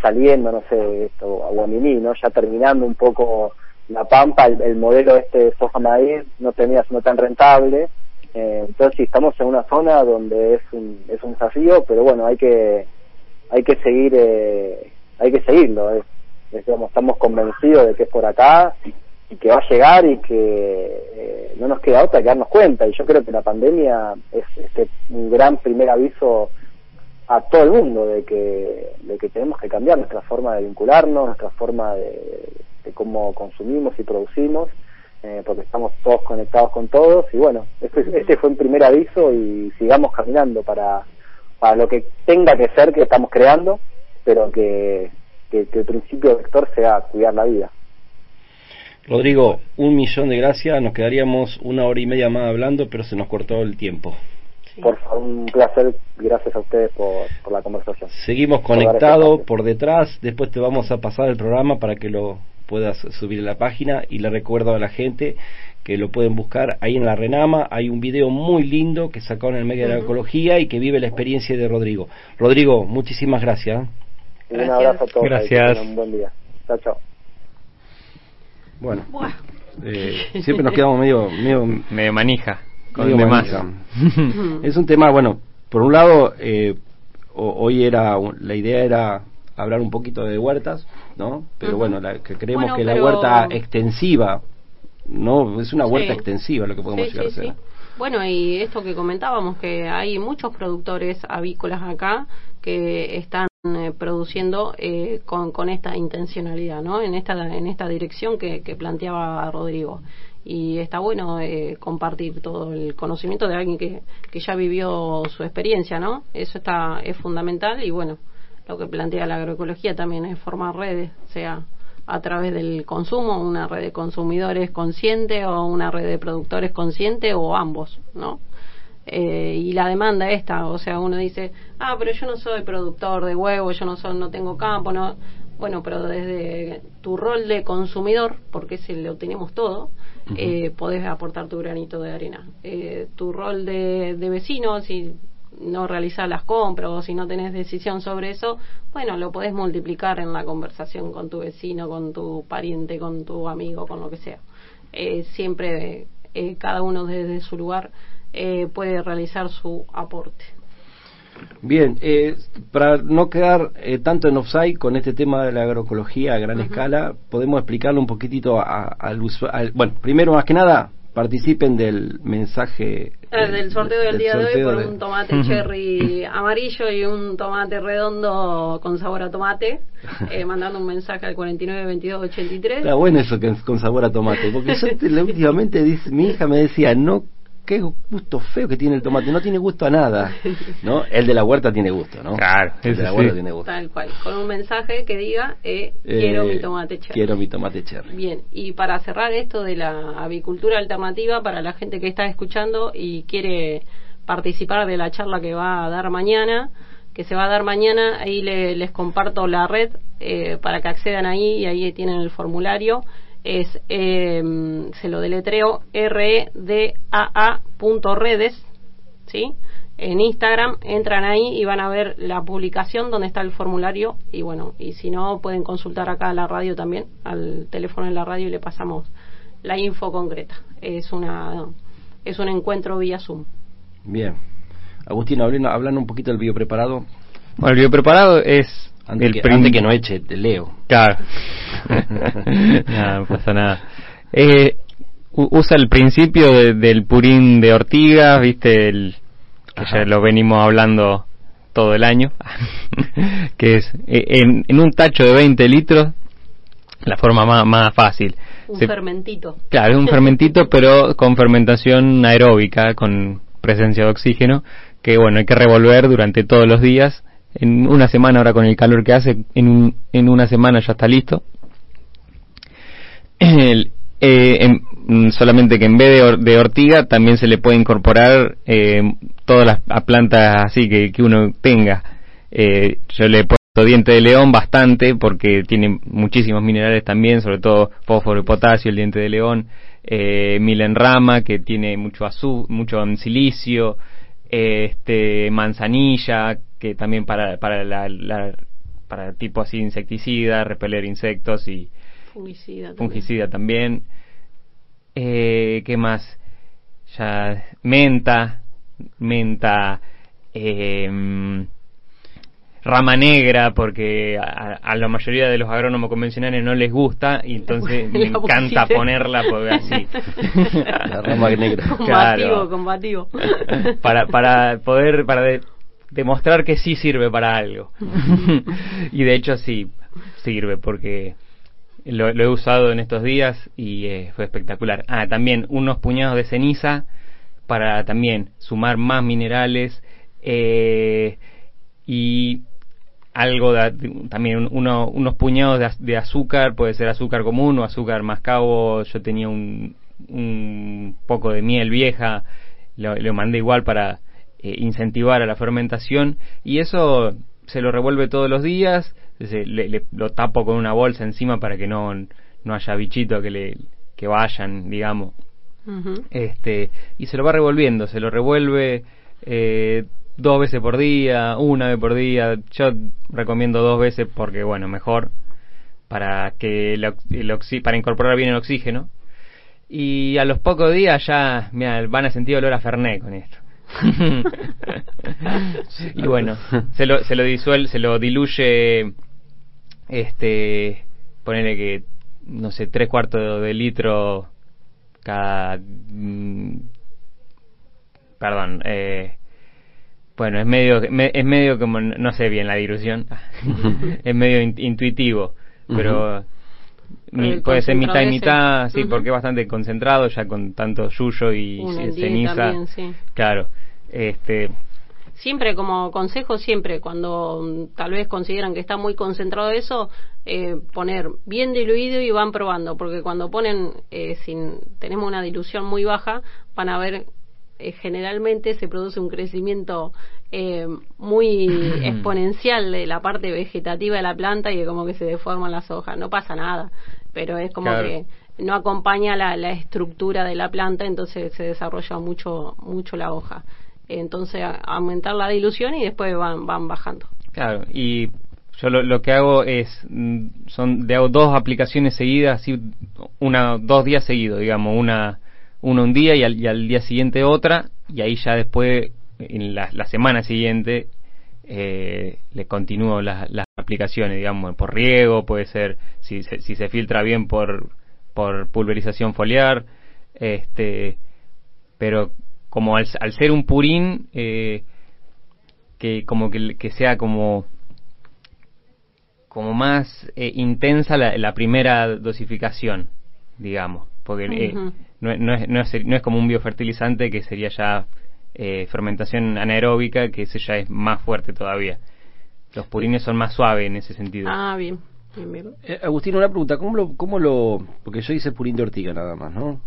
saliendo, no sé, esto, Aguaminí, ¿no? Ya terminando un poco la pampa, el, el modelo este de soja maíz no termina siendo tan rentable, eh, entonces sí, estamos en una zona donde es un, es un desafío, pero bueno, hay que hay que seguir eh, hay que seguirlo. Es, estamos convencidos de que es por acá y que va a llegar y que eh, no nos queda otra que darnos cuenta. Y yo creo que la pandemia es este, un gran primer aviso a todo el mundo de que, de que tenemos que cambiar nuestra forma de vincularnos, nuestra forma de, de cómo consumimos y producimos eh, porque estamos todos conectados con todos y bueno, este, este fue un primer aviso y sigamos caminando para, para lo que tenga que ser que estamos creando, pero que, que, el principio vector sea cuidar la vida. Rodrigo, un millón de gracias, nos quedaríamos una hora y media más hablando, pero se nos cortó el tiempo. Por favor, un placer, gracias a ustedes por, por la conversación. Seguimos conectados por detrás, después te vamos a pasar el programa para que lo puedas subir a la página y le recuerdo a la gente que lo pueden buscar ahí en la Renama. Hay un video muy lindo que sacó en el medio de la ecología y que vive la experiencia de Rodrigo. Rodrigo, muchísimas gracias. Un abrazo a todos. Gracias. Un buen día. Chao, chao. Bueno. Eh, siempre nos quedamos medio, medio, medio manija con es un tema, bueno, por un lado, eh, hoy era la idea era hablar un poquito de huertas, ¿no? Pero bueno, la, que creemos que la huerta extensiva, no, es una huerta extensiva lo que podemos llegar a hacer. Bueno, y esto que comentábamos, que hay muchos productores avícolas acá que están eh, produciendo eh, con, con, esta intencionalidad, ¿no? En esta, en esta dirección que, que planteaba Rodrigo. Y está bueno eh, compartir todo el conocimiento de alguien que, que ya vivió su experiencia, ¿no? Eso está, es fundamental y bueno, lo que plantea la agroecología también es formar redes, sea a través del consumo, una red de consumidores consciente o una red de productores consciente o ambos, ¿no? Eh, y la demanda esta, o sea, uno dice, ah, pero yo no soy productor de huevos, yo no soy, no tengo campo, no, bueno, pero desde tu rol de consumidor, porque ese lo tenemos todo, eh, podés aportar tu granito de arena. Eh, tu rol de, de vecino, si no realizar las compras o si no tenés decisión sobre eso, bueno, lo podés multiplicar en la conversación con tu vecino, con tu pariente, con tu amigo, con lo que sea. Eh, siempre eh, cada uno desde su lugar eh, puede realizar su aporte. Bien, para no quedar tanto en offside con este tema de la agroecología a gran escala, podemos explicarlo un poquitito al usuario. Bueno, primero, más que nada, participen del mensaje ah, del, sorteo del, día de hoy por un tomate cherry amarillo y un tomate redondo con sabor a tomate [LAUGHS] eh, mandando un mensaje al 492283 está bueno eso que con sabor a tomate porque yo últimamente dice, mi hija me decía no qué gusto feo que tiene el tomate, no tiene gusto a nada, ¿no? El de la huerta tiene gusto, ¿no? Claro, el de la huerta tiene gusto. Tal cual, con un mensaje que diga, eh, quiero mi tomate cherry. Quiero mi tomate cherry. Bien, y para cerrar esto de la avicultura alternativa, para la gente que está escuchando y quiere participar de la charla que va a dar mañana, que se va a dar mañana, ahí les comparto la red eh, para que accedan ahí y ahí tienen el formulario es, eh, se lo deletreo, redaa.redes, ¿sí? En Instagram entran ahí y van a ver la publicación donde está el formulario y bueno, y si no pueden consultar acá a la radio también, al teléfono en la radio y le pasamos la info concreta. Es una es un encuentro vía Zoom. Bien. Agustín, hablan, un poquito del biopreparado. Bueno, el biopreparado es antes, que, que, no eche, te leo. Claro. [LAUGHS] no, pasa nada. Eh, usa el principio del purín de ortiga, viste, el, que ya lo venimos hablando todo el año, [LAUGHS] que es eh, en, en, un tacho de 20 litros, la forma más, más fácil. Un fermentito. Claro, es un fermentito, [LAUGHS] pero con fermentación aeróbica, con presencia de oxígeno, que bueno, hay que revolver durante todos los días en una semana ahora con el calor que hace, en, en una semana ya está listo. [CLEARS THROAT] Eh, solamente que en vez de, ortiga también se le puede incorporar eh, todas las plantas así que, que uno tenga. Eh, yo le he puesto diente de león bastante porque tiene muchísimos minerales también, sobre todo fósforo y potasio, el diente de león, eh, milenrama que tiene mucho azúcar, mucho silicio, este manzanilla que también para para la, para tipo así insecticida repeler insectos y fungicida también, fungicida también. Eh, qué más ya menta menta eh, rama negra porque a, la mayoría de los agrónomos convencionales no les gusta y entonces me encanta ponerla porque así. [LAUGHS] La rama negra. Combativo combativo. [LAUGHS] Para para poder para demostrar que sí sirve para algo. [LAUGHS] Y de hecho sí sirve porque lo, he usado en estos días y eh, fue espectacular. Ah también unos puñados de ceniza para también sumar más minerales eh, y algo de, también uno, unos puñados de, azúcar, puede ser azúcar común o azúcar mascabo, yo tenía un, un poco de miel vieja, lo, mandé igual para eh, incentivar a la fermentación y eso se lo revuelve todos los días, le, lo tapo con una bolsa encima para que no, no haya bichitos que le que vayan, digamos. Este, y se lo va revolviendo, se lo revuelve eh, dos veces por día, una vez por día. Yo recomiendo dos veces porque, bueno, mejor para que el, para incorporar bien el oxígeno. Y a los pocos días ya van a sentir olor a Fernet con esto. [LAUGHS] y bueno, se lo, se lo disuel, se lo diluye, este, ponerle que, no sé, tres cuartos de litro cada, mm, perdón, eh, bueno, es medio, es medio como, no sé bien la dilución, [LAUGHS] es medio intuitivo, pero puede ser mitad y mitad, sí, porque es bastante concentrado ya con tanto yuyo y ceniza. Claro, este. Siempre como consejo, siempre cuando mm, tal vez consideran que está muy concentrado eso, eh, poner bien diluido y van probando, porque cuando ponen, eh, sin, tenemos una dilución muy baja, van a ver eh, generalmente se produce un crecimiento eh, muy [CLEARS THROAT] exponencial de la parte vegetativa de la planta y como que se deforman las hojas. No pasa nada, pero es como que no acompaña la, la, estructura de la planta, entonces se desarrolla mucho, mucho la hoja. Entonces aumentar la dilución y después van, van bajando. Claro, y yo lo, lo, que hago es, mm, son, de hago dos aplicaciones seguidas, así, una, dos días seguidos, digamos, una uno un día y al, día siguiente otra, y ahí ya después, en la, semana siguiente, eh, le continúo las, aplicaciones, digamos, por riego, puede ser, si, se filtra bien por, por pulverización foliar, este, pero como al, ser un purín, eh, que como que, que, sea como como más eh, intensa la, la primera dosificación, digamos porque eh, no, no, es, no, es, no, es, como un biofertilizante que sería ya eh, fermentación anaeróbica, que ese ya es más fuerte todavía. Los purines son más suaves en ese sentido. Ah, bien. bien, eh, Agustín, una pregunta, ¿cómo lo, ¿cómo lo, porque yo hice purín de ortiga nada más, ¿no?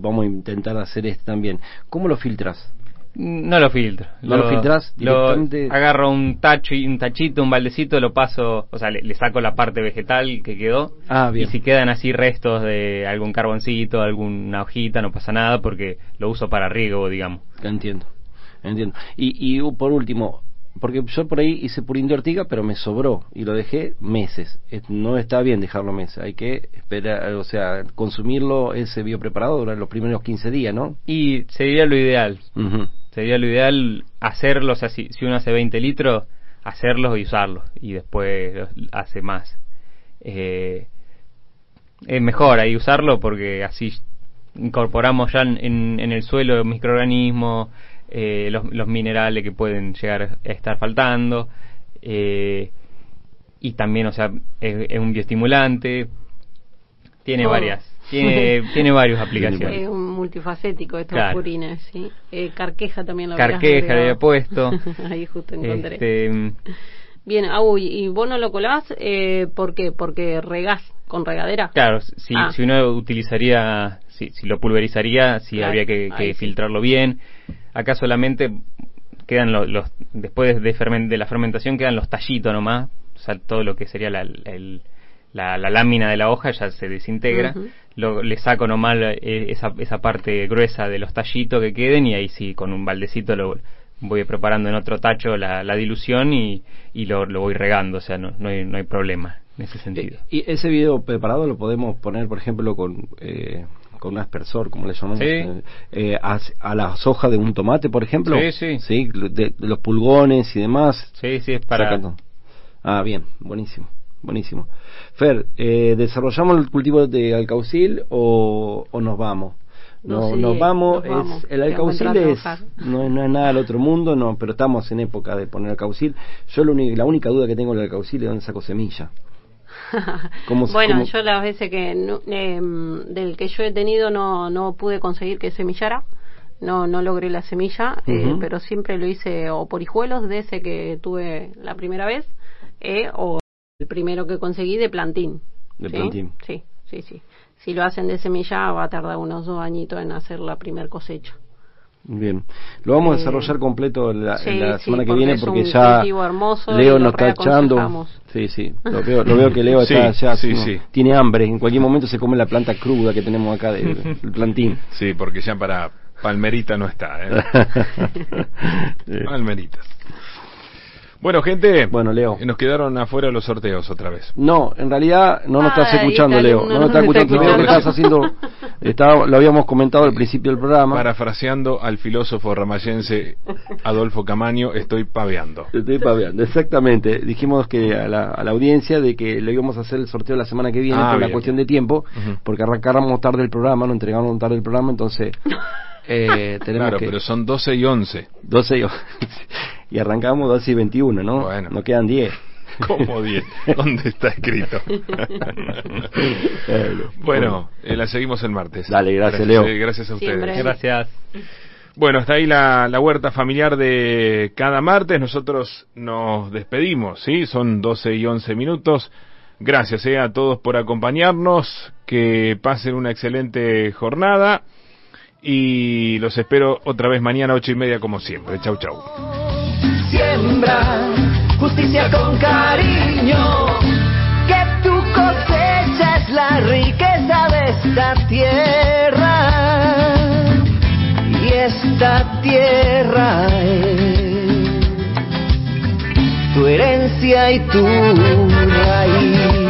vamos a intentar hacer este también. ¿Cómo lo filtras? No lo filtro. ¿No lo, filtras directamente? agarro un tacho y un tachito, un baldecito, lo paso, o sea, le, saco la parte vegetal que quedó. Ah, y si quedan así restos de algún carboncito, alguna hojita, no pasa nada porque lo uso para riego, digamos. Entiendo, entiendo. Y, y por último, porque yo por ahí hice purín de ortiga, pero me sobró y lo dejé meses. No está bien dejarlo meses, hay que esperar, o sea, consumirlo ese biopreparado durante los primeros 15 días, ¿no? Y sería lo ideal sería lo ideal hacerlo, o sea, si, uno hace 20 litros, hacerlos y usarlos, y después hace más. Eh, es mejor ahí usarlo porque así incorporamos ya en, el suelo microorganismos, eh, los, minerales que pueden llegar a estar faltando, eh, y también, o sea, es, un bioestimulante, tiene varias tiene, [LAUGHS] tiene varias aplicaciones. Es un multifacético estos purines, ¿sí? Eh, carqueja también lo Carqueja le había puesto. [LAUGHS] Ahí justo encontré. Este, Bien, Agu, ¿y vos no lo colás? Eh, ¿Por qué? ¿Porque regás con regadera? Claro, si, ah. si uno utilizaría, si, si lo pulverizaría, si habría que, filtrarlo bien. Acá solamente quedan los, después de, de la fermentación quedan los tallitos nomás, o sea, todo lo que sería la, el, la, lámina de la hoja ya se desintegra, lo, le saco nomás eh, esa, esa parte gruesa de los tallitos que queden y ahí sí, con un baldecito lo voy preparando en otro tacho la, dilución y, y lo, lo, voy regando, o sea, no, no, hay, no hay problema en ese sentido. Eh, ¿Y ese video preparado lo podemos poner, por ejemplo, con... Eh, con un aspersor, como le llamamos, a, las hojas de un tomate, por ejemplo. Sí, sí. De, los pulgones y demás. Sí, sí, es para... Ah, bien, buenísimo. Buenísimo. Fer, eh, ¿desarrollamos el cultivo de alcaucil o, o nos vamos? No, nos vamos, Es, el alcaucil es, no, es, no es nada del otro mundo, no, pero estamos en época de poner alcaucil. Yo lo la única duda que tengo del alcaucil es dónde saco semilla. [LAUGHS] bueno, yo las veces que em, del que yo he tenido no, no pude conseguir que semillara, no, no logré la semilla, eh, pero siempre lo hice o por hijuelos de ese que tuve la primera vez, eh, o el primero que conseguí de plantín. ¿De plantín? Sí, sí, sí. Si lo hacen de semilla va a tardar unos dos añitos en hacer la primer cosecha. Bien, lo vamos a eh, desarrollar completo la, la semana que viene porque ya Leo nos está echando. Sí, sí, lo veo, lo veo que Leo [LAUGHS] está ya tiene hambre, en cualquier momento se come la planta cruda que tenemos acá del [LAUGHS] plantín. Sí, porque ya para palmerita no está. ¿eh? [LAUGHS] palmerita. Bueno, gente, bueno, Leo. nos quedaron afuera los sorteos otra vez. No, en realidad no nos estás escuchando, Leo. No nos estás escuchando. Veo que estás haciendo. lo habíamos comentado al principio del programa. Parafraseando al filósofo ramayense Adolfo Camaño, estoy paveando. Estoy paveando, exactamente. Dijimos que a la, audiencia de que lo íbamos a hacer el sorteo la semana que viene ah, por una cuestión de tiempo, porque arrancáramos tarde el programa, no entregamos tarde el programa, entonces. Eh, [LAUGHS] tenemos claro, pero son 12 y 11. 12 y 11. [LAUGHS] y arrancamos 12 y 21, ¿no? Bueno. Nos quedan 10. [LAUGHS] ¿Cómo 10? ¿Dónde está escrito? bueno, eh, la seguimos el martes. Dale, gracias, Leo. Eh, gracias a ustedes. Gracias. Bueno, está ahí la, la, huerta familiar de cada martes. Nosotros nos despedimos, ¿sí? Son 12 y 11 minutos. Gracias eh, a todos por acompañarnos. Que pasen una excelente jornada y los espero otra vez mañana ocho y media como siempre. Chau, chau. Siembra justicia con cariño, que tu cosecha es la riqueza de esta tierra y esta tierra es tu herencia y tu raíz.